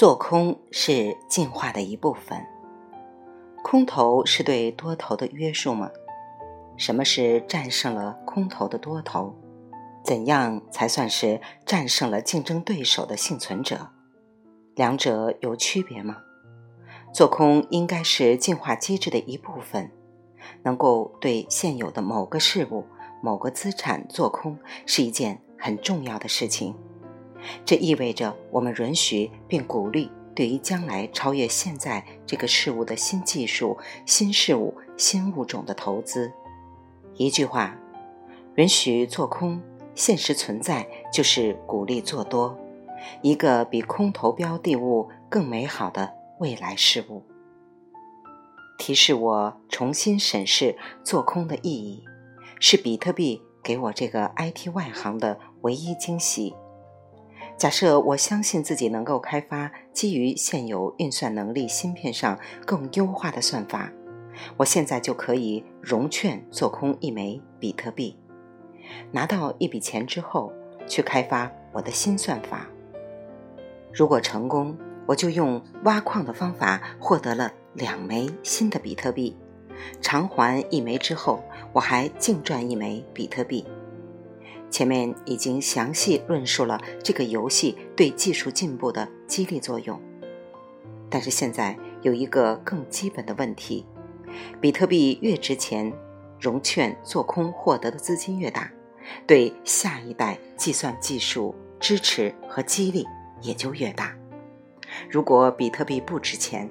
做空是进化的一部分。空头是对多头的约束吗？什么是战胜了空头的多头？怎样才算是战胜了竞争对手的幸存者？两者有区别吗？做空应该是进化机制的一部分，能够对现有的某个事物、某个资产做空是一件很重要的事情。这意味着我们允许并鼓励对于将来超越现在这个事物的新技术、新事物、新物种的投资。一句话，允许做空，现实存在就是鼓励做多，一个比空头标的物更美好的未来事物。提示我重新审视做空的意义，是比特币给我这个 IT 外行的唯一惊喜。假设我相信自己能够开发基于现有运算能力芯片上更优化的算法，我现在就可以融券做空一枚比特币，拿到一笔钱之后去开发我的新算法。如果成功，我就用挖矿的方法获得了两枚新的比特币，偿还一枚之后，我还净赚一枚比特币。前面已经详细论述了这个游戏对技术进步的激励作用，但是现在有一个更基本的问题：比特币越值钱，融券做空获得的资金越大，对下一代计算技术支持和激励也就越大。如果比特币不值钱，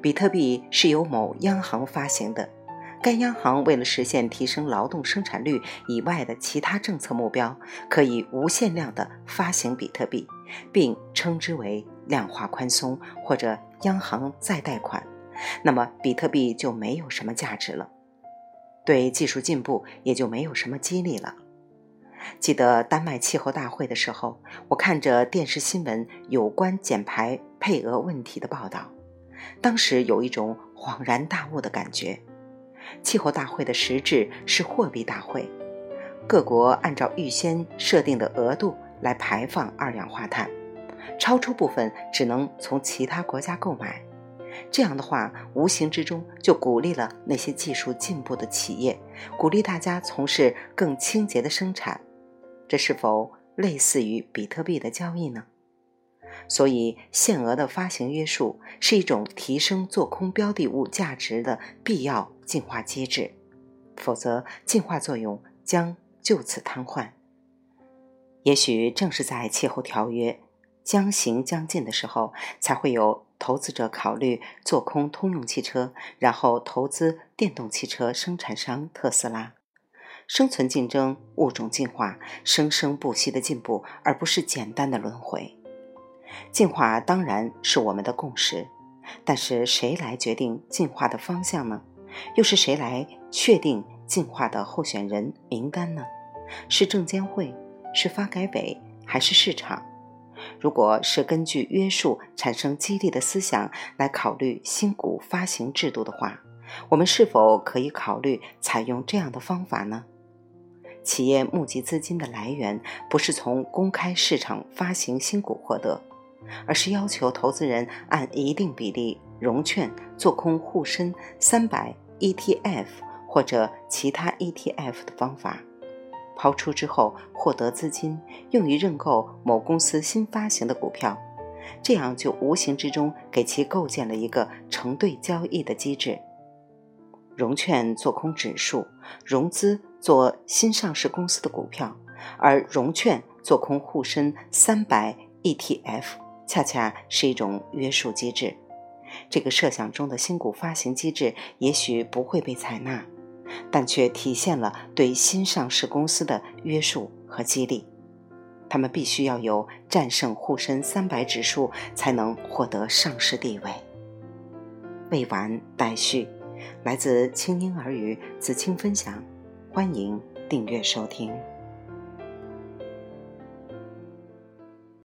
比特币是由某央行发行的。该央行为了实现提升劳动生产率以外的其他政策目标，可以无限量的发行比特币，并称之为量化宽松或者央行再贷款。那么，比特币就没有什么价值了，对技术进步也就没有什么激励了。记得丹麦气候大会的时候，我看着电视新闻有关减排配额问题的报道，当时有一种恍然大悟的感觉。气候大会的实质是货币大会，各国按照预先设定的额度来排放二氧化碳，超出部分只能从其他国家购买。这样的话，无形之中就鼓励了那些技术进步的企业，鼓励大家从事更清洁的生产。这是否类似于比特币的交易呢？所以，限额的发行约束是一种提升做空标的物价值的必要进化机制，否则进化作用将就此瘫痪。也许正是在气候条约将行将近的时候，才会有投资者考虑做空通用汽车，然后投资电动汽车生产商特斯拉。生存竞争、物种进化、生生不息的进步，而不是简单的轮回。进化当然是我们的共识，但是谁来决定进化的方向呢？又是谁来确定进化的候选人名单呢？是证监会，是发改委，还是市场？如果是根据约束产生激励的思想来考虑新股发行制度的话，我们是否可以考虑采用这样的方法呢？企业募集资金的来源不是从公开市场发行新股获得。而是要求投资人按一定比例融券做空沪深三百 ETF 或者其他 ETF 的方法，抛出之后获得资金用于认购某公司新发行的股票，这样就无形之中给其构建了一个成对交易的机制。融券做空指数，融资做新上市公司的股票，而融券做空沪深三百 ETF。恰恰是一种约束机制，这个设想中的新股发行机制也许不会被采纳，但却体现了对新上市公司的约束和激励。他们必须要有战胜沪深三百指数，才能获得上市地位。未完待续，来自清音儿语子清分享，欢迎订阅收听。